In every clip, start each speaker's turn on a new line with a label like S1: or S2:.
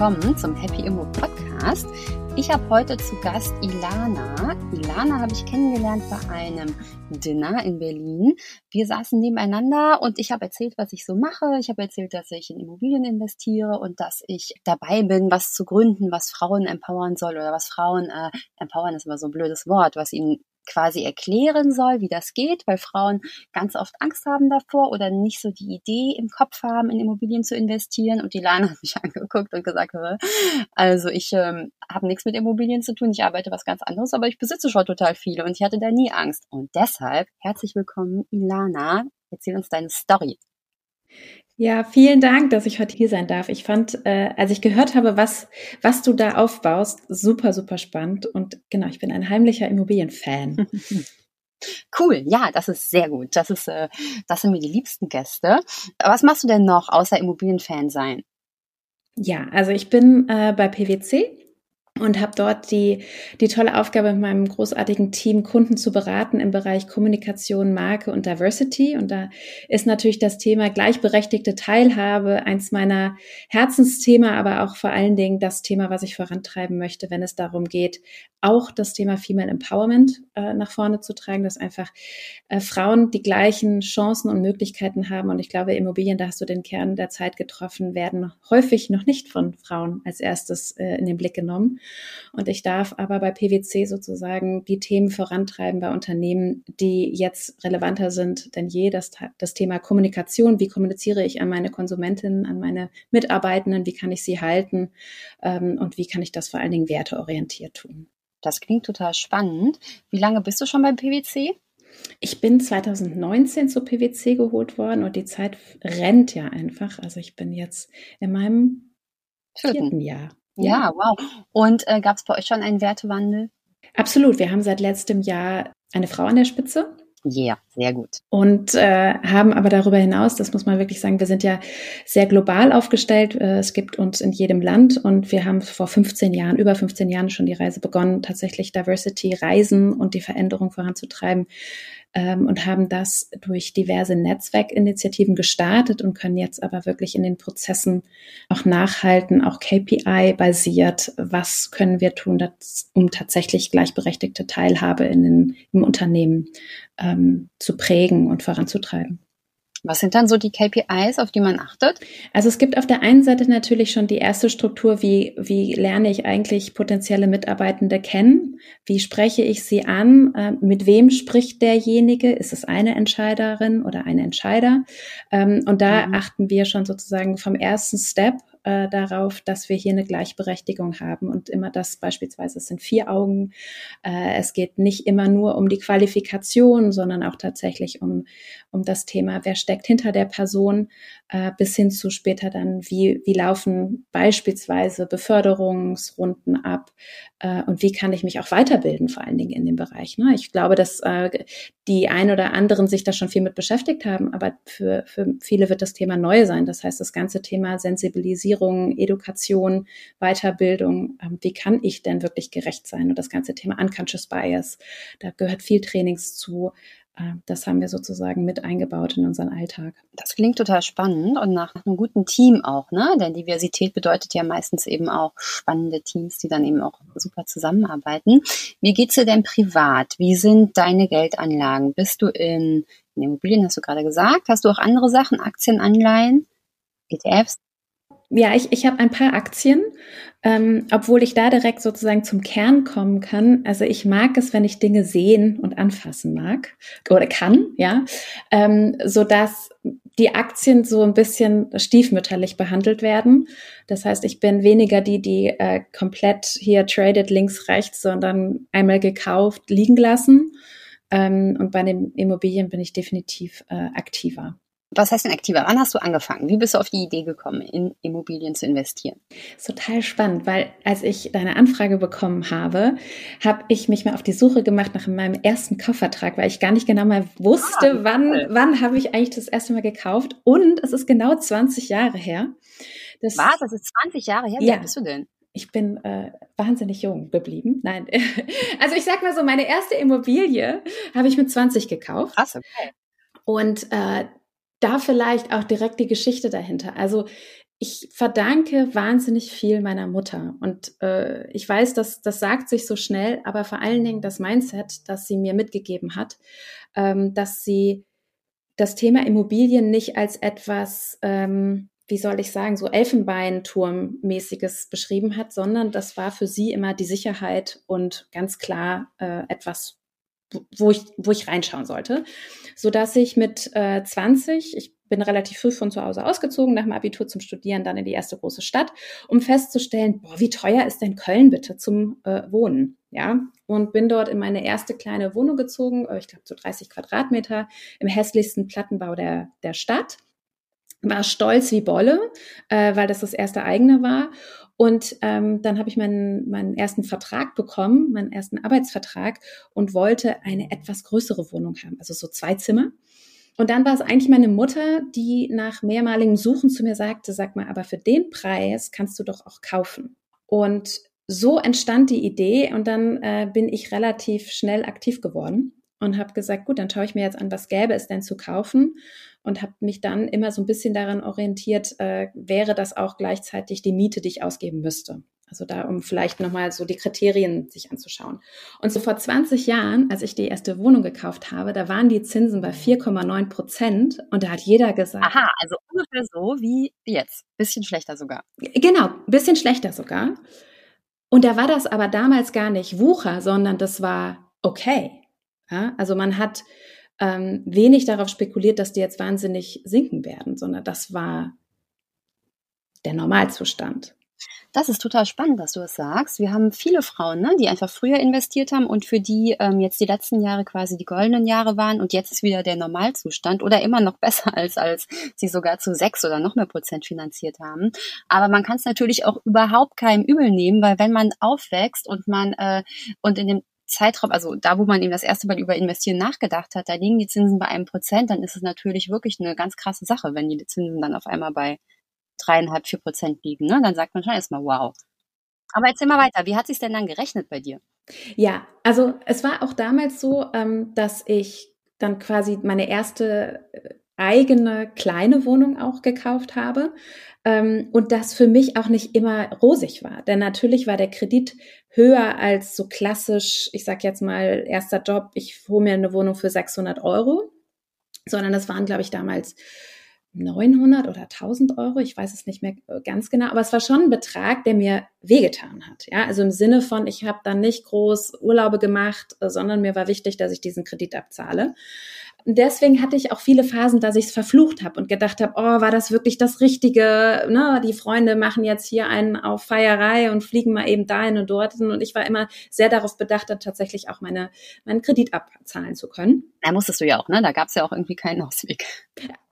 S1: willkommen zum Happy Immo Podcast. Ich habe heute zu Gast Ilana. Ilana habe ich kennengelernt bei einem Dinner in Berlin. Wir saßen nebeneinander und ich habe erzählt, was ich so mache. Ich habe erzählt, dass ich in Immobilien investiere und dass ich dabei bin, was zu gründen, was Frauen empowern soll oder was Frauen äh, empowern ist immer so ein blödes Wort, was ihnen quasi erklären soll, wie das geht, weil Frauen ganz oft Angst haben davor oder nicht so die Idee im Kopf haben, in Immobilien zu investieren. Und die Lana hat mich angeguckt und gesagt, also ich ähm, habe nichts mit Immobilien zu tun, ich arbeite was ganz anderes, aber ich besitze schon total viele und ich hatte da nie Angst. Und deshalb herzlich willkommen, Ilana. Erzähl uns deine Story.
S2: Ja, vielen Dank, dass ich heute hier sein darf. Ich fand, äh, als ich gehört habe, was, was du da aufbaust, super, super spannend. Und genau, ich bin ein heimlicher Immobilienfan.
S1: Cool, ja, das ist sehr gut. Das ist, äh, das sind mir die liebsten Gäste. Was machst du denn noch außer Immobilienfan sein?
S2: Ja, also ich bin äh, bei PwC und habe dort die, die tolle Aufgabe mit meinem großartigen Team, Kunden zu beraten im Bereich Kommunikation, Marke und Diversity. Und da ist natürlich das Thema gleichberechtigte Teilhabe eins meiner Herzensthema, aber auch vor allen Dingen das Thema, was ich vorantreiben möchte, wenn es darum geht, auch das Thema Female Empowerment äh, nach vorne zu tragen, dass einfach äh, Frauen die gleichen Chancen und Möglichkeiten haben. Und ich glaube, Immobilien, da hast du den Kern der Zeit getroffen, werden häufig noch nicht von Frauen als erstes äh, in den Blick genommen. Und ich darf aber bei PwC sozusagen die Themen vorantreiben bei Unternehmen, die jetzt relevanter sind denn je. Das, das Thema Kommunikation, wie kommuniziere ich an meine Konsumentinnen, an meine Mitarbeitenden, wie kann ich sie halten ähm, und wie kann ich das vor allen Dingen werteorientiert tun.
S1: Das klingt total spannend. Wie lange bist du schon beim PwC?
S2: Ich bin 2019 zu PwC geholt worden und die Zeit rennt ja einfach. Also ich bin jetzt in meinem vierten, vierten Jahr.
S1: Ja, wow. Und äh, gab es bei euch schon einen Wertewandel?
S2: Absolut. Wir haben seit letztem Jahr eine Frau an der Spitze.
S1: Ja, yeah, sehr gut.
S2: Und äh, haben aber darüber hinaus, das muss man wirklich sagen, wir sind ja sehr global aufgestellt. Äh, es gibt uns in jedem Land und wir haben vor 15 Jahren, über 15 Jahren schon die Reise begonnen, tatsächlich Diversity-Reisen und die Veränderung voranzutreiben ähm, und haben das durch diverse Netzwerkinitiativen gestartet und können jetzt aber wirklich in den Prozessen auch nachhalten, auch KPI-basiert. Was können wir tun, das, um tatsächlich gleichberechtigte Teilhabe in den, im Unternehmen ähm, zu prägen und voranzutreiben?
S1: Was sind dann so die KPIs, auf die man achtet?
S2: Also es gibt auf der einen Seite natürlich schon die erste Struktur, wie, wie lerne ich eigentlich potenzielle Mitarbeitende kennen? Wie spreche ich sie an? Äh, mit wem spricht derjenige? Ist es eine Entscheiderin oder ein Entscheider? Ähm, und da mhm. achten wir schon sozusagen vom ersten Step äh, darauf, dass wir hier eine Gleichberechtigung haben und immer das beispielsweise, es sind vier Augen. Äh, es geht nicht immer nur um die Qualifikation, sondern auch tatsächlich um, um das Thema, wer steckt hinter der Person, äh, bis hin zu später dann, wie, wie laufen beispielsweise Beförderungsrunden ab äh, und wie kann ich mich auch weiterbilden, vor allen Dingen in dem Bereich. Ne? Ich glaube, dass äh, die ein oder anderen sich da schon viel mit beschäftigt haben, aber für, für viele wird das Thema neu sein. Das heißt, das ganze Thema Sensibilisierung, Education, Weiterbildung, ähm, wie kann ich denn wirklich gerecht sein? Und das ganze Thema Unconscious Bias, da gehört viel Trainings zu. Äh, das haben wir sozusagen mit eingebaut in unseren Alltag.
S1: Das klingt total spannend und nach einem guten Team auch, ne? Denn Diversität bedeutet ja meistens eben auch spannende Teams, die dann eben auch super zusammenarbeiten. Wie geht's dir denn privat? Wie sind deine Geldanlagen? Bist du in, in Immobilien, hast du gerade gesagt? Hast du auch andere Sachen, Aktien, Anleihen, ETFs?
S2: Ja, ich, ich habe ein paar Aktien, ähm, obwohl ich da direkt sozusagen zum Kern kommen kann. Also ich mag es, wenn ich Dinge sehen und anfassen mag oder kann, ja, ähm, so dass die Aktien so ein bisschen stiefmütterlich behandelt werden. Das heißt, ich bin weniger die, die äh, komplett hier traded links, rechts, sondern einmal gekauft, liegen lassen. Ähm, und bei den Immobilien bin ich definitiv äh, aktiver.
S1: Was heißt denn aktiver? Wann hast du angefangen? Wie bist du auf die Idee gekommen, in Immobilien zu investieren?
S2: total spannend, weil als ich deine Anfrage bekommen habe, habe ich mich mal auf die Suche gemacht nach meinem ersten Kaufvertrag, weil ich gar nicht genau mal wusste, ah, wann, wann habe ich eigentlich das erste Mal gekauft. Und es ist genau 20 Jahre her.
S1: Das, Was? Das ist 20 Jahre her? Wie ja. bist du denn?
S2: ich bin äh, wahnsinnig jung geblieben. Nein, also ich sag mal so, meine erste Immobilie habe ich mit 20 gekauft.
S1: Krass, okay.
S2: Und äh, da vielleicht auch direkt die Geschichte dahinter. Also ich verdanke wahnsinnig viel meiner Mutter. Und äh, ich weiß, dass das sagt sich so schnell, aber vor allen Dingen das Mindset, das sie mir mitgegeben hat, ähm, dass sie das Thema Immobilien nicht als etwas, ähm, wie soll ich sagen, so Elfenbeinturmmäßiges beschrieben hat, sondern das war für sie immer die Sicherheit und ganz klar äh, etwas, wo ich, wo ich reinschauen sollte, so dass ich mit äh, 20, ich bin relativ früh von zu Hause ausgezogen, nach dem Abitur zum Studieren, dann in die erste große Stadt, um festzustellen, boah, wie teuer ist denn Köln bitte zum äh, Wohnen? Ja, und bin dort in meine erste kleine Wohnung gezogen, äh, ich glaube so 30 Quadratmeter, im hässlichsten Plattenbau der, der Stadt. War stolz wie Bolle, äh, weil das das erste eigene war. Und ähm, dann habe ich meinen, meinen ersten Vertrag bekommen, meinen ersten Arbeitsvertrag und wollte eine etwas größere Wohnung haben, also so zwei Zimmer. Und dann war es eigentlich meine Mutter, die nach mehrmaligem Suchen zu mir sagte, sag mal, aber für den Preis kannst du doch auch kaufen. Und so entstand die Idee und dann äh, bin ich relativ schnell aktiv geworden und habe gesagt, gut, dann schaue ich mir jetzt an, was gäbe es denn zu kaufen und habe mich dann immer so ein bisschen daran orientiert, äh, wäre das auch gleichzeitig die Miete, die ich ausgeben müsste. Also da, um vielleicht nochmal so die Kriterien sich anzuschauen. Und so vor 20 Jahren, als ich die erste Wohnung gekauft habe, da waren die Zinsen bei 4,9 Prozent und da hat jeder gesagt.
S1: Aha, also ungefähr so wie jetzt. Bisschen schlechter sogar.
S2: Genau, bisschen schlechter sogar. Und da war das aber damals gar nicht Wucher, sondern das war okay. Ja, also man hat ähm, wenig darauf spekuliert, dass die jetzt wahnsinnig sinken werden, sondern das war der Normalzustand.
S1: Das ist total spannend, dass du das sagst. Wir haben viele Frauen, ne, die einfach früher investiert haben und für die ähm, jetzt die letzten Jahre quasi die goldenen Jahre waren und jetzt ist wieder der Normalzustand oder immer noch besser als als sie sogar zu sechs oder noch mehr Prozent finanziert haben. Aber man kann es natürlich auch überhaupt keinem übel nehmen, weil wenn man aufwächst und man äh, und in dem Zeitraum, also da, wo man eben das erste Mal über Investieren nachgedacht hat, da liegen die Zinsen bei einem Prozent, dann ist es natürlich wirklich eine ganz krasse Sache, wenn die Zinsen dann auf einmal bei dreieinhalb, vier Prozent liegen, ne? dann sagt man schon erstmal wow. Aber erzähl mal weiter, wie hat sich denn dann gerechnet bei dir?
S2: Ja, also es war auch damals so, ähm, dass ich dann quasi meine erste äh, eigene kleine Wohnung auch gekauft habe ähm, und das für mich auch nicht immer rosig war. Denn natürlich war der Kredit höher als so klassisch, ich sag jetzt mal, erster Job, ich hole mir eine Wohnung für 600 Euro, sondern das waren, glaube ich, damals 900 oder 1000 Euro, ich weiß es nicht mehr äh, ganz genau, aber es war schon ein Betrag, der mir wehgetan hat. Ja, also im Sinne von, ich habe dann nicht groß Urlaube gemacht, äh, sondern mir war wichtig, dass ich diesen Kredit abzahle deswegen hatte ich auch viele Phasen, dass ich es verflucht habe und gedacht habe, oh, war das wirklich das Richtige? Ne? Die Freunde machen jetzt hier einen auf Feierei und fliegen mal eben dahin und dorthin. Und ich war immer sehr darauf bedacht, dann tatsächlich auch meine, meinen Kredit abzahlen zu können.
S1: Da musstest du ja auch, ne? Da gab es ja auch irgendwie keinen Ausweg.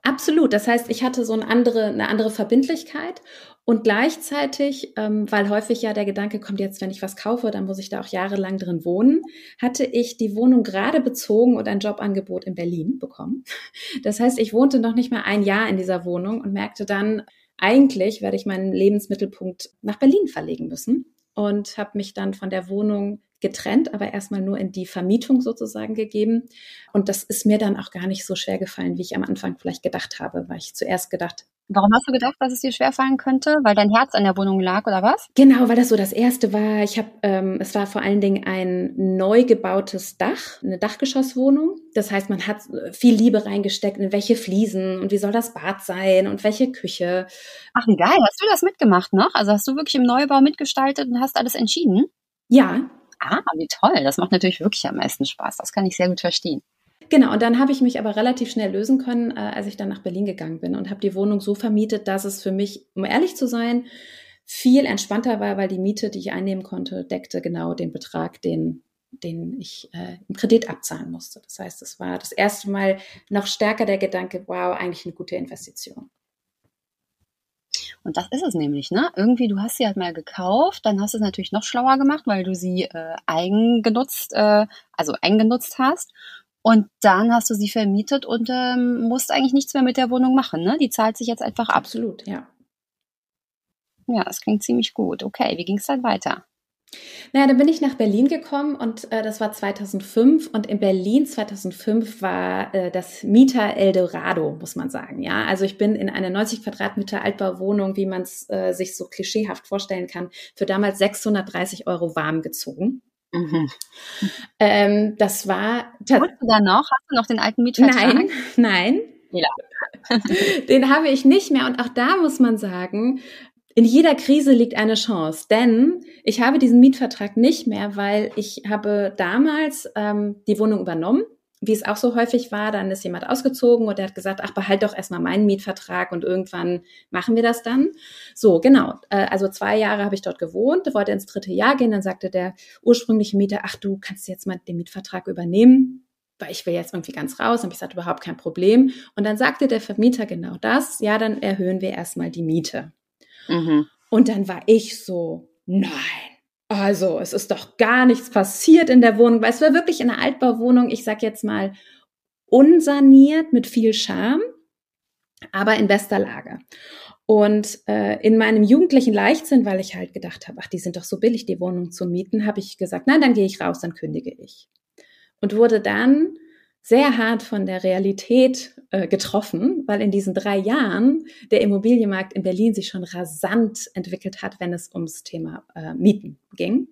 S2: Absolut. Das heißt, ich hatte so eine andere, eine andere Verbindlichkeit und gleichzeitig, ähm, weil häufig ja der Gedanke kommt, jetzt, wenn ich was kaufe, dann muss ich da auch jahrelang drin wohnen, hatte ich die Wohnung gerade bezogen und ein Jobangebot in Berlin bekommen. Das heißt, ich wohnte noch nicht mal ein Jahr in dieser Wohnung und merkte dann, eigentlich werde ich meinen Lebensmittelpunkt nach Berlin verlegen müssen und habe mich dann von der Wohnung getrennt, aber erstmal nur in die Vermietung sozusagen gegeben. Und das ist mir dann auch gar nicht so schwer gefallen, wie ich am Anfang vielleicht gedacht habe, weil ich zuerst gedacht,
S1: Warum hast du gedacht, dass es dir schwerfallen könnte? Weil dein Herz an der Wohnung lag oder was?
S2: Genau, weil das so das erste war. Ich habe, ähm, es war vor allen Dingen ein neu gebautes Dach, eine Dachgeschosswohnung. Das heißt, man hat viel Liebe reingesteckt in welche Fliesen und wie soll das Bad sein und welche Küche.
S1: Ach, wie geil. Hast du das mitgemacht noch? Also hast du wirklich im Neubau mitgestaltet und hast alles entschieden?
S2: Ja.
S1: Ah, wie toll. Das macht natürlich wirklich am meisten Spaß. Das kann ich sehr gut verstehen.
S2: Genau, und dann habe ich mich aber relativ schnell lösen können, äh, als ich dann nach Berlin gegangen bin und habe die Wohnung so vermietet, dass es für mich, um ehrlich zu sein, viel entspannter war, weil die Miete, die ich einnehmen konnte, deckte genau den Betrag, den, den ich äh, im Kredit abzahlen musste. Das heißt, es war das erste Mal noch stärker der Gedanke, wow, eigentlich eine gute Investition.
S1: Und das ist es nämlich, ne? Irgendwie, du hast sie halt mal gekauft, dann hast du es natürlich noch schlauer gemacht, weil du sie äh, eigengenutzt, äh, also eingenutzt hast. Und dann hast du sie vermietet und ähm, musst eigentlich nichts mehr mit der Wohnung machen. Ne? Die zahlt sich jetzt einfach ab.
S2: Absolut, ja.
S1: Ja, das klingt ziemlich gut. Okay, wie ging es dann weiter?
S2: Naja, dann bin ich nach Berlin gekommen und äh, das war 2005 und in Berlin 2005 war äh, das Mieter Eldorado, muss man sagen. Ja, also ich bin in eine 90 Quadratmeter Altbauwohnung, wie man es äh, sich so klischeehaft vorstellen kann, für damals 630 Euro warm gezogen. Mhm. Ähm, das war.
S1: Wohnst du da noch? Hast du noch den alten Mietvertrag?
S2: Nein, nein. Ja. den habe ich nicht mehr. Und auch da muss man sagen, in jeder Krise liegt eine Chance, denn ich habe diesen Mietvertrag nicht mehr, weil ich habe damals ähm, die Wohnung übernommen, wie es auch so häufig war. Dann ist jemand ausgezogen und der hat gesagt, ach, behalt doch erstmal meinen Mietvertrag und irgendwann machen wir das dann. So, genau. Äh, also zwei Jahre habe ich dort gewohnt, wollte ins dritte Jahr gehen. Dann sagte der ursprüngliche Mieter, ach, du kannst jetzt mal den Mietvertrag übernehmen weil ich will jetzt irgendwie ganz raus. Und ich sagte, überhaupt kein Problem. Und dann sagte der Vermieter genau das, ja, dann erhöhen wir erstmal die Miete. Mhm. Und dann war ich so, nein. Also, es ist doch gar nichts passiert in der Wohnung, weil es war wirklich eine Altbauwohnung, ich sag jetzt mal, unsaniert mit viel Charme, aber in bester Lage. Und äh, in meinem jugendlichen Leichtsinn, weil ich halt gedacht habe, ach, die sind doch so billig, die Wohnung zu mieten, habe ich gesagt, nein, dann gehe ich raus, dann kündige ich. Und wurde dann sehr hart von der Realität äh, getroffen, weil in diesen drei Jahren der Immobilienmarkt in Berlin sich schon rasant entwickelt hat, wenn es ums Thema äh, Mieten ging.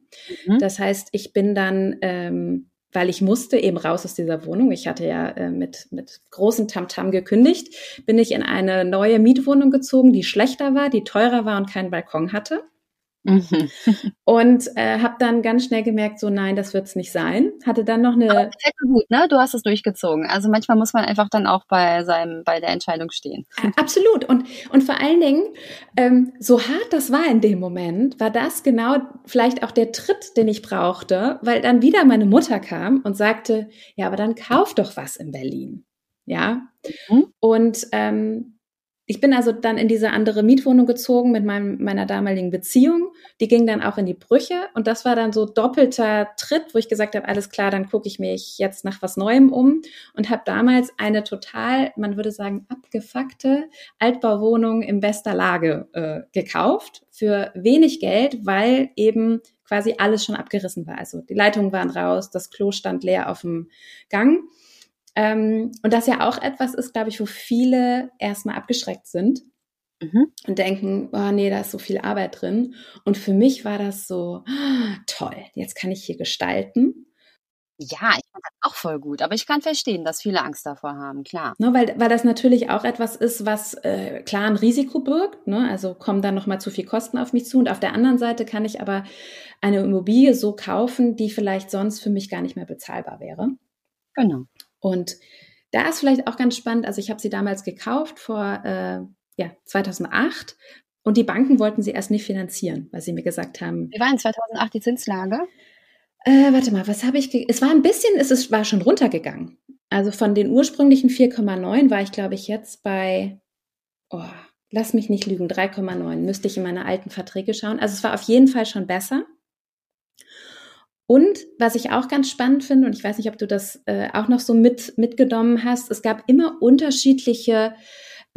S2: Mhm. Das heißt, ich bin dann, ähm, weil ich musste eben raus aus dieser Wohnung, ich hatte ja äh, mit, mit großem Tamtam gekündigt, bin ich in eine neue Mietwohnung gezogen, die schlechter war, die teurer war und keinen Balkon hatte. Mhm. Und äh, habe dann ganz schnell gemerkt, so nein, das wird's nicht sein. Hatte dann noch eine. Aber
S1: gut, ne? Du hast es durchgezogen. Also manchmal muss man einfach dann auch bei seinem, bei der Entscheidung stehen.
S2: Absolut. Und und vor allen Dingen, ähm, so hart das war in dem Moment, war das genau vielleicht auch der Tritt, den ich brauchte, weil dann wieder meine Mutter kam und sagte, ja, aber dann kauf doch was in Berlin. Ja. Mhm. Und ähm, ich bin also dann in diese andere Mietwohnung gezogen mit meinem, meiner damaligen Beziehung. Die ging dann auch in die Brüche und das war dann so doppelter Tritt, wo ich gesagt habe, alles klar, dann gucke ich mich jetzt nach was Neuem um und habe damals eine total, man würde sagen, abgefuckte Altbauwohnung in bester Lage äh, gekauft für wenig Geld, weil eben quasi alles schon abgerissen war. Also die Leitungen waren raus, das Klo stand leer auf dem Gang. Ähm, und das ja auch etwas ist, glaube ich, wo viele erstmal abgeschreckt sind mhm. und denken, oh nee, da ist so viel Arbeit drin. Und für mich war das so, oh, toll, jetzt kann ich hier gestalten.
S1: Ja, ich fand das auch voll gut, aber ich kann verstehen, dass viele Angst davor haben, klar.
S2: Ne, weil, weil das natürlich auch etwas ist, was äh, klar ein Risiko birgt. Ne? Also kommen dann nochmal zu viel Kosten auf mich zu. Und auf der anderen Seite kann ich aber eine Immobilie so kaufen, die vielleicht sonst für mich gar nicht mehr bezahlbar wäre.
S1: Genau.
S2: Und da ist vielleicht auch ganz spannend, also ich habe sie damals gekauft vor äh, ja, 2008 und die Banken wollten sie erst nicht finanzieren, weil sie mir gesagt haben.
S1: Wie war in 2008 die Zinslage?
S2: Äh, warte mal, was habe ich? Es war ein bisschen, es ist, war schon runtergegangen. Also von den ursprünglichen 4,9 war ich, glaube ich, jetzt bei, oh, lass mich nicht lügen, 3,9. Müsste ich in meine alten Verträge schauen. Also es war auf jeden Fall schon besser. Und was ich auch ganz spannend finde, und ich weiß nicht, ob du das äh, auch noch so mit, mitgenommen hast, es gab immer unterschiedliche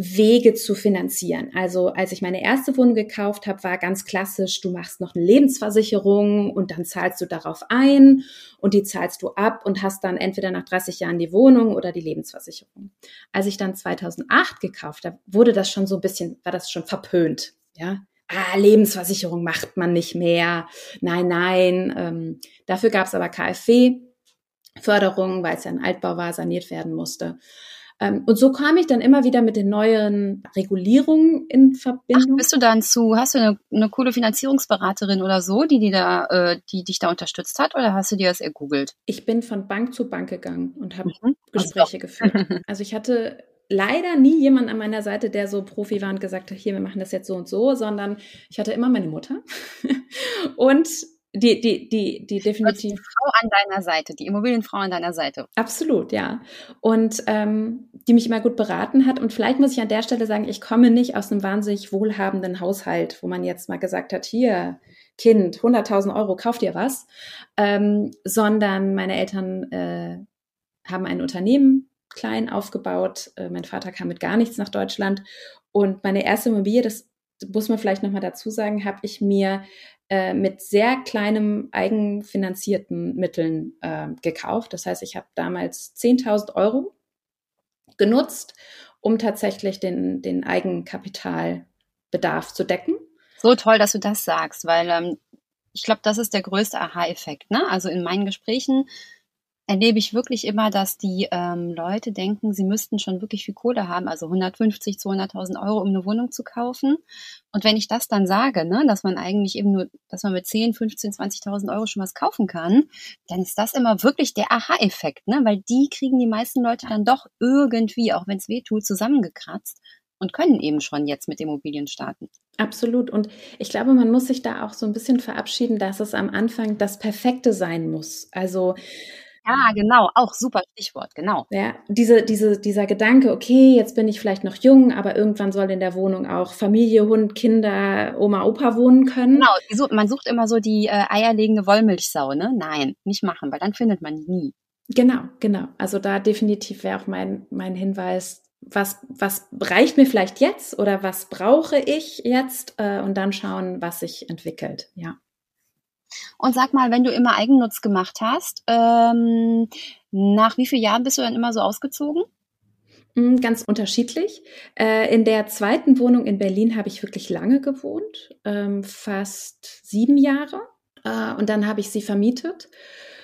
S2: Wege zu finanzieren. Also als ich meine erste Wohnung gekauft habe, war ganz klassisch, du machst noch eine Lebensversicherung und dann zahlst du darauf ein und die zahlst du ab und hast dann entweder nach 30 Jahren die Wohnung oder die Lebensversicherung. Als ich dann 2008 gekauft habe, wurde das schon so ein bisschen, war das schon verpönt. Ja, ah, Lebensversicherung macht man nicht mehr. Nein, nein. Ähm, dafür gab es aber KfW-Förderung, weil es ja ein Altbau war, saniert werden musste. Ähm, und so kam ich dann immer wieder mit den neuen Regulierungen in Verbindung.
S1: Ach, bist du dann zu, hast du eine, eine coole Finanzierungsberaterin oder so, die, die, da, äh, die dich da unterstützt hat oder hast du dir das ergoogelt?
S2: Ich bin von Bank zu Bank gegangen und habe mhm. Gespräche also. geführt. Also ich hatte leider nie jemand an meiner Seite, der so Profi war und gesagt hat, hier, wir machen das jetzt so und so, sondern ich hatte immer meine Mutter und die, die, die, die definitiv. Die
S1: Frau an deiner Seite, die Immobilienfrau an deiner Seite.
S2: Absolut, ja. Und ähm, die mich immer gut beraten hat. Und vielleicht muss ich an der Stelle sagen, ich komme nicht aus einem wahnsinnig wohlhabenden Haushalt, wo man jetzt mal gesagt hat, hier, Kind, 100.000 Euro, kauf dir was. Ähm, sondern meine Eltern äh, haben ein Unternehmen klein aufgebaut. Äh, mein Vater kam mit gar nichts nach Deutschland. Und meine erste Immobilie, das muss man vielleicht nochmal dazu sagen, habe ich mir äh, mit sehr kleinem eigenfinanzierten Mitteln äh, gekauft. Das heißt, ich habe damals 10.000 Euro genutzt, um tatsächlich den, den Eigenkapitalbedarf zu decken.
S1: So toll, dass du das sagst, weil ähm, ich glaube, das ist der größte Aha-Effekt. Ne? Also in meinen Gesprächen erlebe ich wirklich immer, dass die ähm, Leute denken, sie müssten schon wirklich viel Kohle haben, also 150, 200.000 Euro, um eine Wohnung zu kaufen. Und wenn ich das dann sage, ne, dass man eigentlich eben nur, dass man mit 10, 15, 20.000 Euro schon was kaufen kann, dann ist das immer wirklich der Aha-Effekt, ne, weil die kriegen die meisten Leute dann doch irgendwie, auch wenn es weh tut, zusammengekratzt und können eben schon jetzt mit Immobilien starten.
S2: Absolut. Und ich glaube, man muss sich da auch so ein bisschen verabschieden, dass es am Anfang das Perfekte sein muss. Also
S1: ja, genau, auch super Stichwort, genau.
S2: Ja, diese, diese, dieser Gedanke, okay, jetzt bin ich vielleicht noch jung, aber irgendwann soll in der Wohnung auch Familie, Hund, Kinder, Oma, Opa wohnen können.
S1: Genau, man sucht immer so die äh, eierlegende Wollmilchsau, ne? Nein, nicht machen, weil dann findet man die nie.
S2: Genau, genau. Also da definitiv wäre auch mein, mein Hinweis, was, was reicht mir vielleicht jetzt oder was brauche ich jetzt äh, und dann schauen, was sich entwickelt, ja.
S1: Und sag mal, wenn du immer Eigennutz gemacht hast, ähm, nach wie vielen Jahren bist du dann immer so ausgezogen?
S2: Hm, ganz unterschiedlich. Äh, in der zweiten Wohnung in Berlin habe ich wirklich lange gewohnt, ähm, fast sieben Jahre. Äh, und dann habe ich sie vermietet.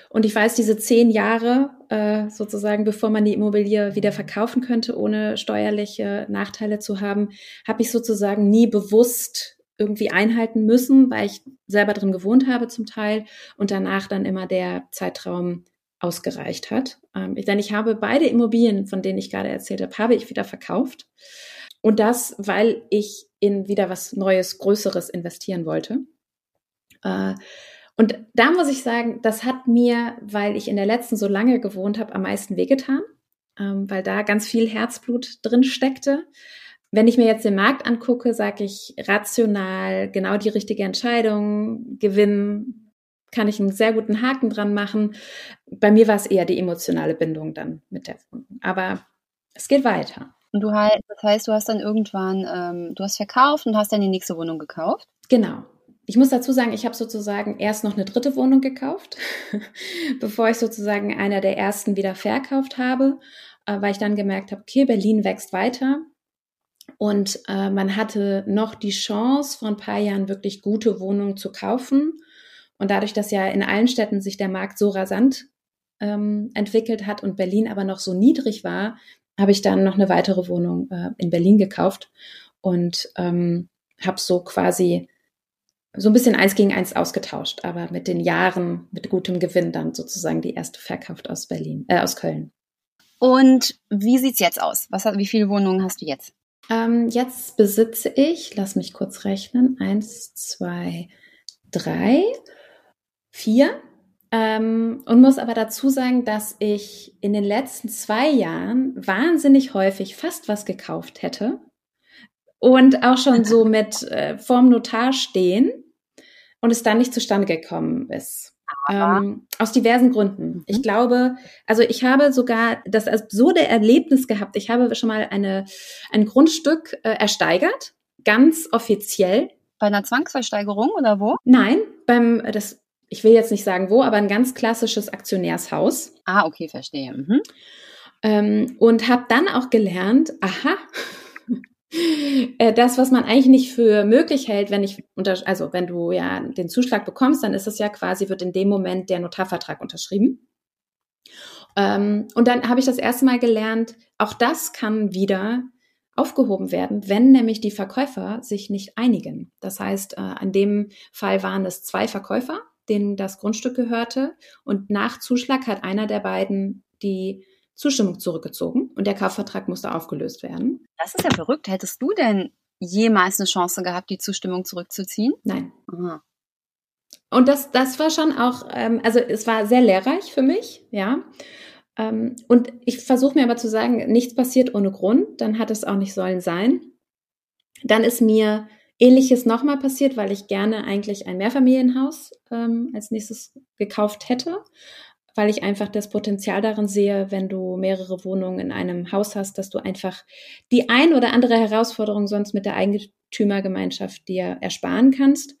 S2: Und ich weiß, diese zehn Jahre äh, sozusagen, bevor man die Immobilie wieder verkaufen könnte, ohne steuerliche Nachteile zu haben, habe ich sozusagen nie bewusst irgendwie einhalten müssen, weil ich selber drin gewohnt habe zum Teil und danach dann immer der Zeitraum ausgereicht hat. Ähm, denn ich habe beide Immobilien, von denen ich gerade erzählt habe, habe ich wieder verkauft. Und das, weil ich in wieder was Neues, Größeres investieren wollte. Äh, und da muss ich sagen, das hat mir, weil ich in der letzten so lange gewohnt habe, am meisten wehgetan, ähm, weil da ganz viel Herzblut drin steckte. Wenn ich mir jetzt den Markt angucke, sage ich rational genau die richtige Entscheidung, gewinnen, kann ich einen sehr guten Haken dran machen. Bei mir war es eher die emotionale Bindung dann mit der Wohnung. Aber es geht weiter.
S1: Und du halt, das heißt, du hast dann irgendwann, ähm, du hast verkauft und hast dann die nächste Wohnung gekauft?
S2: Genau. Ich muss dazu sagen, ich habe sozusagen erst noch eine dritte Wohnung gekauft, bevor ich sozusagen einer der ersten wieder verkauft habe, äh, weil ich dann gemerkt habe, okay, Berlin wächst weiter. Und äh, man hatte noch die Chance, vor ein paar Jahren wirklich gute Wohnungen zu kaufen. Und dadurch, dass ja in allen Städten sich der Markt so rasant ähm, entwickelt hat und Berlin aber noch so niedrig war, habe ich dann noch eine weitere Wohnung äh, in Berlin gekauft und ähm, habe so quasi so ein bisschen eins gegen eins ausgetauscht, aber mit den Jahren, mit gutem Gewinn dann sozusagen die erste verkauft aus Berlin, äh, aus Köln.
S1: Und wie sieht's jetzt aus? Was, wie viele Wohnungen hast du jetzt?
S2: Ähm, jetzt besitze ich, lass mich kurz rechnen, eins, zwei, drei, vier. Ähm, und muss aber dazu sagen, dass ich in den letzten zwei Jahren wahnsinnig häufig fast was gekauft hätte und auch schon so mit äh, vorm Notar stehen und es dann nicht zustande gekommen ist. Ähm, aus diversen Gründen. Mhm. Ich glaube, also ich habe sogar das absurde Erlebnis gehabt. Ich habe schon mal eine, ein Grundstück äh, ersteigert, ganz offiziell.
S1: Bei einer Zwangsversteigerung oder wo?
S2: Nein, beim, das, ich will jetzt nicht sagen wo, aber ein ganz klassisches Aktionärshaus.
S1: Ah, okay, verstehe. Mhm.
S2: Ähm, und habe dann auch gelernt, aha, das, was man eigentlich nicht für möglich hält, wenn ich unter, also wenn du ja den Zuschlag bekommst, dann ist es ja quasi, wird in dem Moment der Notarvertrag unterschrieben. Ähm, und dann habe ich das erste Mal gelernt, auch das kann wieder aufgehoben werden, wenn nämlich die Verkäufer sich nicht einigen. Das heißt, äh, in dem Fall waren es zwei Verkäufer, denen das Grundstück gehörte und nach Zuschlag hat einer der beiden die Zustimmung zurückgezogen und der Kaufvertrag musste aufgelöst werden.
S1: Das ist ja verrückt. Hättest du denn jemals eine Chance gehabt, die Zustimmung zurückzuziehen?
S2: Nein. Aha. Und das, das war schon auch, ähm, also es war sehr lehrreich für mich, ja. Ähm, und ich versuche mir aber zu sagen, nichts passiert ohne Grund, dann hat es auch nicht sollen sein. Dann ist mir Ähnliches nochmal passiert, weil ich gerne eigentlich ein Mehrfamilienhaus ähm, als nächstes gekauft hätte weil ich einfach das Potenzial darin sehe, wenn du mehrere Wohnungen in einem Haus hast, dass du einfach die ein oder andere Herausforderung sonst mit der Eigentümergemeinschaft dir ersparen kannst.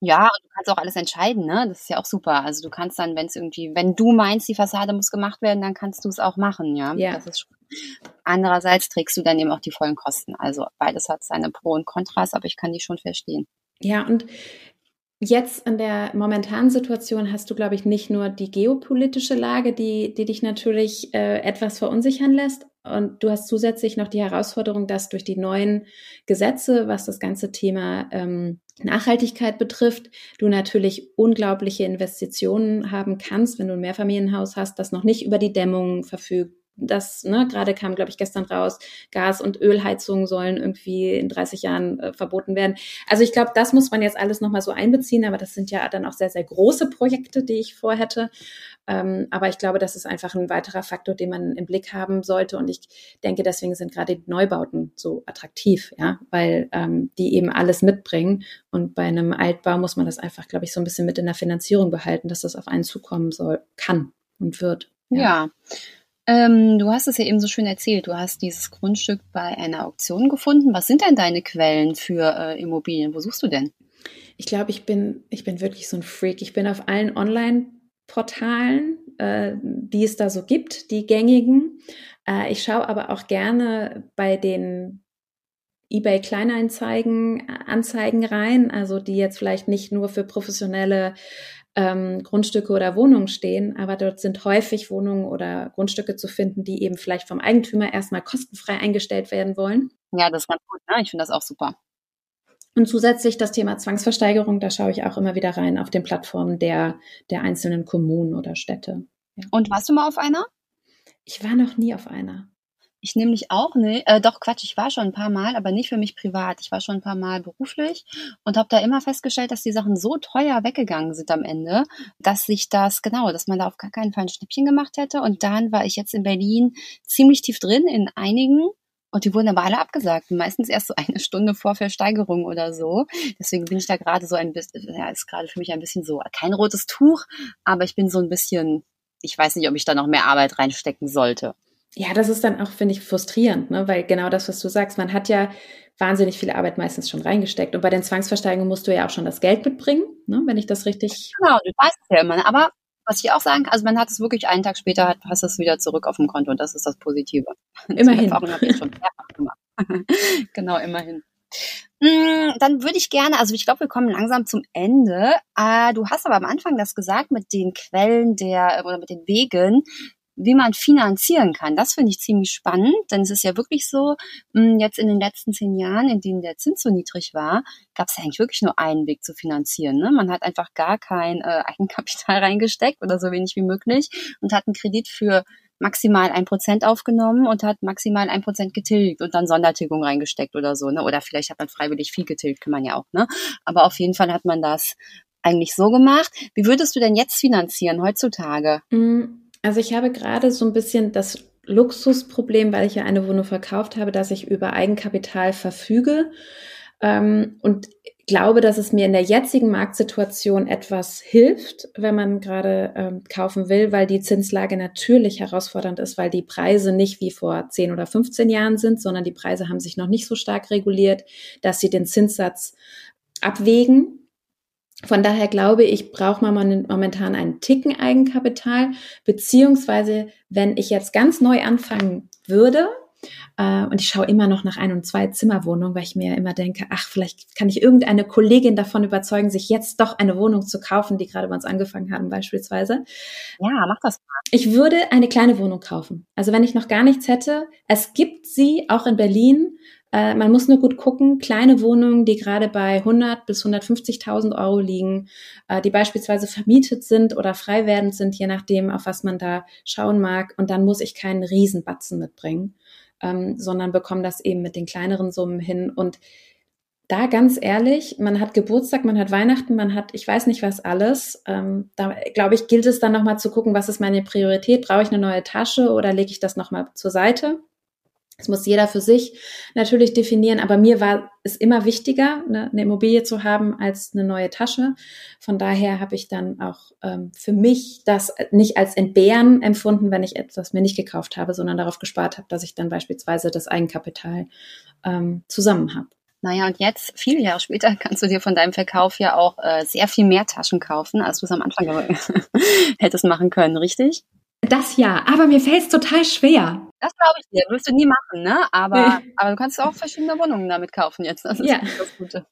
S1: Ja, du kannst auch alles entscheiden, ne? Das ist ja auch super. Also du kannst dann, wenn es irgendwie, wenn du meinst, die Fassade muss gemacht werden, dann kannst du es auch machen, ja.
S2: Ja.
S1: Das ist Andererseits trägst du dann eben auch die vollen Kosten. Also beides hat seine Pro und Kontras, aber ich kann die schon verstehen.
S2: Ja, und Jetzt in der momentanen Situation hast du, glaube ich, nicht nur die geopolitische Lage, die, die dich natürlich äh, etwas verunsichern lässt. Und du hast zusätzlich noch die Herausforderung, dass durch die neuen Gesetze, was das ganze Thema ähm, Nachhaltigkeit betrifft, du natürlich unglaubliche Investitionen haben kannst, wenn du ein Mehrfamilienhaus hast, das noch nicht über die Dämmung verfügt, das, ne, gerade kam, glaube ich, gestern raus, Gas- und Ölheizungen sollen irgendwie in 30 Jahren äh, verboten werden. Also ich glaube, das muss man jetzt alles nochmal so einbeziehen, aber das sind ja dann auch sehr, sehr große Projekte, die ich vorhätte. Ähm, aber ich glaube, das ist einfach ein weiterer Faktor, den man im Blick haben sollte. Und ich denke, deswegen sind gerade die Neubauten so attraktiv, ja, weil ähm, die eben alles mitbringen. Und bei einem Altbau muss man das einfach, glaube ich, so ein bisschen mit in der Finanzierung behalten, dass das auf einen zukommen soll, kann und wird.
S1: ja. ja. Ähm, du hast es ja eben so schön erzählt. Du hast dieses Grundstück bei einer Auktion gefunden. Was sind denn deine Quellen für äh, Immobilien? Wo suchst du denn?
S2: Ich glaube, ich bin, ich bin wirklich so ein Freak. Ich bin auf allen Online-Portalen, äh, die es da so gibt, die gängigen. Äh, ich schaue aber auch gerne bei den eBay Kleinanzeigen Anzeigen rein, also die jetzt vielleicht nicht nur für professionelle ähm, Grundstücke oder Wohnungen stehen, aber dort sind häufig Wohnungen oder Grundstücke zu finden, die eben vielleicht vom Eigentümer erstmal kostenfrei eingestellt werden wollen.
S1: Ja, das ist ganz gut. Ne? Ich finde das auch super.
S2: Und zusätzlich das Thema Zwangsversteigerung, da schaue ich auch immer wieder rein auf den Plattformen der, der einzelnen Kommunen oder Städte.
S1: Ja. Und warst du mal auf einer?
S2: Ich war noch nie auf einer.
S1: Ich nämlich auch nicht. Äh, doch, Quatsch, ich war schon ein paar Mal, aber nicht für mich privat. Ich war schon ein paar Mal beruflich und habe da immer festgestellt, dass die Sachen so teuer weggegangen sind am Ende, dass sich das, genau, dass man da auf gar keinen Fall ein Schnippchen gemacht hätte. Und dann war ich jetzt in Berlin ziemlich tief drin in einigen und die wurden aber alle abgesagt. Meistens erst so eine Stunde vor Versteigerung oder so. Deswegen bin ich da gerade so ein bisschen, ja, ist gerade für mich ein bisschen so, kein rotes Tuch, aber ich bin so ein bisschen, ich weiß nicht, ob ich da noch mehr Arbeit reinstecken sollte
S2: ja, das ist dann auch, finde ich, frustrierend, ne? weil genau das, was du sagst, man hat ja wahnsinnig viel Arbeit meistens schon reingesteckt. Und bei den Zwangsversteigerungen musst du ja auch schon das Geld mitbringen, ne? wenn ich das richtig.
S1: Genau, du weißt es ja immer. Aber was ich auch sagen kann, also man hat es wirklich einen Tag später, hat, hast es wieder zurück auf dem Konto und das ist das Positive.
S2: Immerhin.
S1: Die habe ich schon mehrfach gemacht. genau, immerhin. Mm, dann würde ich gerne, also ich glaube, wir kommen langsam zum Ende. Äh, du hast aber am Anfang das gesagt mit den Quellen der oder mit den Wegen, wie man finanzieren kann. Das finde ich ziemlich spannend, denn es ist ja wirklich so, hm, jetzt in den letzten zehn Jahren, in denen der Zins so niedrig war, gab es ja eigentlich wirklich nur einen Weg zu finanzieren. Ne? Man hat einfach gar kein äh, Eigenkapital reingesteckt oder so wenig wie möglich und hat einen Kredit für maximal ein Prozent aufgenommen und hat maximal ein Prozent getilgt und dann Sondertilgung reingesteckt oder so, ne? Oder vielleicht hat man freiwillig viel getilgt, kann man ja auch, ne? Aber auf jeden Fall hat man das eigentlich so gemacht. Wie würdest du denn jetzt finanzieren heutzutage?
S2: Mm, also ich habe gerade so ein bisschen das Luxusproblem, weil ich ja eine Wohnung verkauft habe, dass ich über Eigenkapital verfüge ähm, und glaube, dass es mir in der jetzigen Marktsituation etwas hilft, wenn man gerade ähm, kaufen will, weil die Zinslage natürlich herausfordernd ist, weil die Preise nicht wie vor 10 oder 15 Jahren sind, sondern die Preise haben sich noch nicht so stark reguliert, dass sie den Zinssatz abwägen von daher glaube ich, braucht man momentan einen Ticken Eigenkapital, beziehungsweise wenn ich jetzt ganz neu anfangen würde, äh, und ich schaue immer noch nach Ein- und Zwei-Zimmer-Wohnungen, weil ich mir immer denke, ach, vielleicht kann ich irgendeine Kollegin davon überzeugen, sich jetzt doch eine Wohnung zu kaufen, die gerade bei uns angefangen haben beispielsweise.
S1: Ja, mach das mal.
S2: Ich würde eine kleine Wohnung kaufen. Also wenn ich noch gar nichts hätte, es gibt sie auch in Berlin äh, man muss nur gut gucken, kleine Wohnungen, die gerade bei 100 bis 150.000 Euro liegen, äh, die beispielsweise vermietet sind oder frei werdend sind, je nachdem, auf was man da schauen mag. Und dann muss ich keinen Riesenbatzen mitbringen, ähm, sondern bekomme das eben mit den kleineren Summen hin. Und da ganz ehrlich, man hat Geburtstag, man hat Weihnachten, man hat, ich weiß nicht was alles. Ähm, da glaube ich, gilt es dann nochmal zu gucken, was ist meine Priorität? Brauche ich eine neue Tasche oder lege ich das nochmal zur Seite? Das muss jeder für sich natürlich definieren, aber mir war es immer wichtiger, ne, eine Immobilie zu haben als eine neue Tasche. Von daher habe ich dann auch ähm, für mich das nicht als Entbehren empfunden, wenn ich etwas mir nicht gekauft habe, sondern darauf gespart habe, dass ich dann beispielsweise das Eigenkapital ähm, zusammen habe.
S1: Naja, und jetzt, viele Jahre später, kannst du dir von deinem Verkauf ja auch äh, sehr viel mehr Taschen kaufen, als du es am Anfang hättest machen können, richtig?
S2: Das ja, aber mir fällt es total schwer.
S1: Das glaube ich dir. Wirst du nie machen, ne? Aber, nee. aber du kannst auch verschiedene Wohnungen damit kaufen jetzt. Das ist ja. das Gute.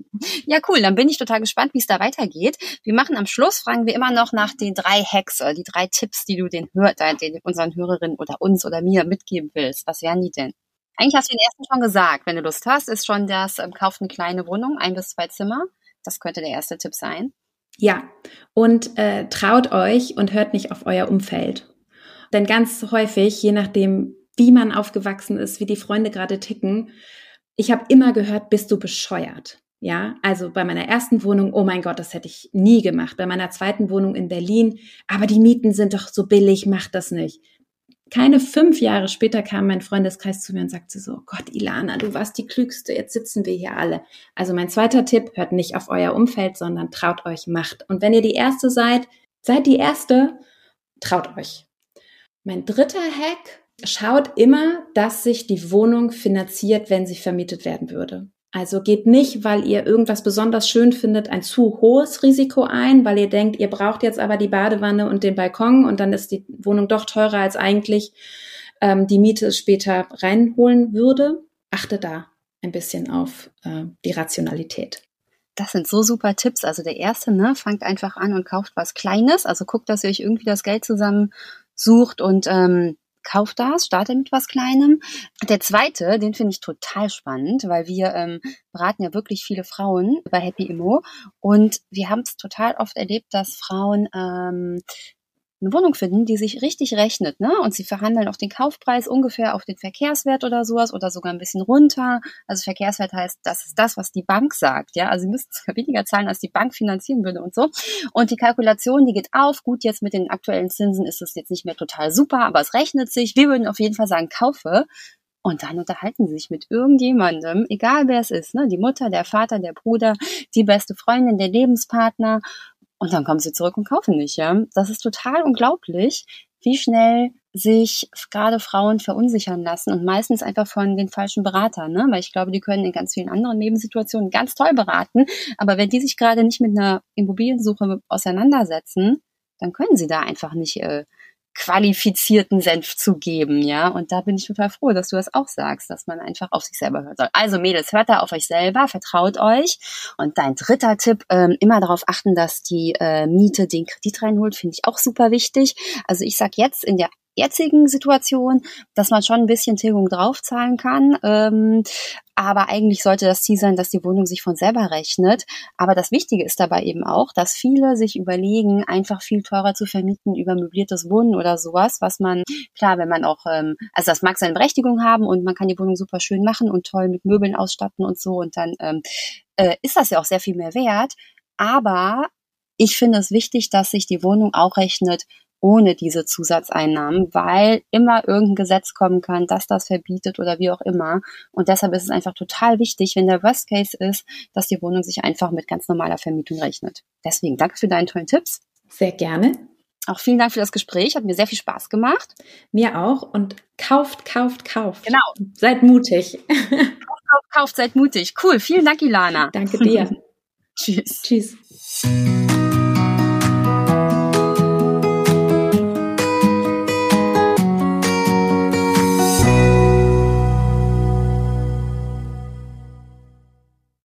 S1: Ja, cool. Dann bin ich total gespannt, wie es da weitergeht. Wir machen am Schluss, fragen wir immer noch nach den drei Hacks, die drei Tipps, die du den, Hör den unseren Hörerinnen oder uns oder mir mitgeben willst. Was wären die denn? Eigentlich hast du den ersten schon gesagt. Wenn du Lust hast, ist schon das, ähm, kauft eine kleine Wohnung, ein bis zwei Zimmer. Das könnte der erste Tipp sein.
S2: Ja, und äh, traut euch und hört nicht auf euer Umfeld. Denn ganz häufig, je nachdem, wie man aufgewachsen ist, wie die Freunde gerade ticken, ich habe immer gehört, bist du bescheuert. Ja, also bei meiner ersten Wohnung, oh mein Gott, das hätte ich nie gemacht. Bei meiner zweiten Wohnung in Berlin, aber die Mieten sind doch so billig, mach das nicht. Keine fünf Jahre später kam mein Freundeskreis zu mir und sagte so, Gott, Ilana, du warst die Klügste, jetzt sitzen wir hier alle. Also mein zweiter Tipp, hört nicht auf euer Umfeld, sondern traut euch, macht. Und wenn ihr die Erste seid, seid die Erste, traut euch. Mein dritter Hack, schaut immer, dass sich die Wohnung finanziert, wenn sie vermietet werden würde. Also geht nicht, weil ihr irgendwas besonders schön findet, ein zu hohes Risiko ein, weil ihr denkt, ihr braucht jetzt aber die Badewanne und den Balkon und dann ist die Wohnung doch teurer als eigentlich ähm, die Miete später reinholen würde. Achte da ein bisschen auf äh, die Rationalität.
S1: Das sind so super Tipps. Also der erste, ne, fangt einfach an und kauft was Kleines. Also guckt, dass ihr euch irgendwie das Geld zusammen sucht und ähm, kauft das, startet mit was Kleinem. Der zweite, den finde ich total spannend, weil wir ähm, beraten ja wirklich viele Frauen bei Happy Immo und wir haben es total oft erlebt, dass Frauen ähm, eine Wohnung finden, die sich richtig rechnet, ne? Und sie verhandeln auch den Kaufpreis ungefähr auf den Verkehrswert oder sowas oder sogar ein bisschen runter. Also Verkehrswert heißt, das ist das, was die Bank sagt, ja? Also sie müssen weniger zahlen, als die Bank finanzieren würde und so. Und die Kalkulation, die geht auf. Gut, jetzt mit den aktuellen Zinsen ist es jetzt nicht mehr total super, aber es rechnet sich. Wir würden auf jeden Fall sagen, kaufe. Und dann unterhalten sie sich mit irgendjemandem, egal wer es ist, ne? Die Mutter, der Vater, der Bruder, die beste Freundin, der Lebenspartner. Und dann kommen sie zurück und kaufen nicht, ja. Das ist total unglaublich, wie schnell sich gerade Frauen verunsichern lassen und meistens einfach von den falschen Beratern, ne? weil ich glaube, die können in ganz vielen anderen Lebenssituationen ganz toll beraten, aber wenn die sich gerade nicht mit einer Immobiliensuche auseinandersetzen, dann können sie da einfach nicht äh, qualifizierten Senf zu geben, ja. Und da bin ich total froh, dass du das auch sagst, dass man einfach auf sich selber hören soll. Also Mädels, hört da auf euch selber, vertraut euch. Und dein dritter Tipp, ähm, immer darauf achten, dass die äh, Miete den Kredit reinholt, finde ich auch super wichtig. Also ich sag jetzt in der jetzigen Situation, dass man schon ein bisschen Tilgung draufzahlen kann. Ähm, aber eigentlich sollte das Ziel sein, dass die Wohnung sich von selber rechnet. Aber das Wichtige ist dabei eben auch, dass viele sich überlegen, einfach viel teurer zu vermieten über möbliertes Wohnen oder sowas, was man, klar, wenn man auch, ähm, also das mag seine Berechtigung haben und man kann die Wohnung super schön machen und toll mit Möbeln ausstatten und so und dann ähm, äh, ist das ja auch sehr viel mehr wert. Aber ich finde es wichtig, dass sich die Wohnung auch rechnet ohne diese Zusatzeinnahmen, weil immer irgendein Gesetz kommen kann, dass das verbietet oder wie auch immer. Und deshalb ist es einfach total wichtig, wenn der Worst Case ist, dass die Wohnung sich einfach mit ganz normaler Vermietung rechnet. Deswegen danke für deine tollen Tipps.
S2: Sehr gerne.
S1: Auch vielen Dank für das Gespräch. Hat mir sehr viel Spaß gemacht.
S2: Mir auch. Und kauft, kauft, kauft.
S1: Genau.
S2: Seid mutig.
S1: Kauft, kauft, kauft, seid mutig. Cool. Vielen Dank, Ilana.
S2: Danke dir.
S1: Tschüss.
S2: Tschüss.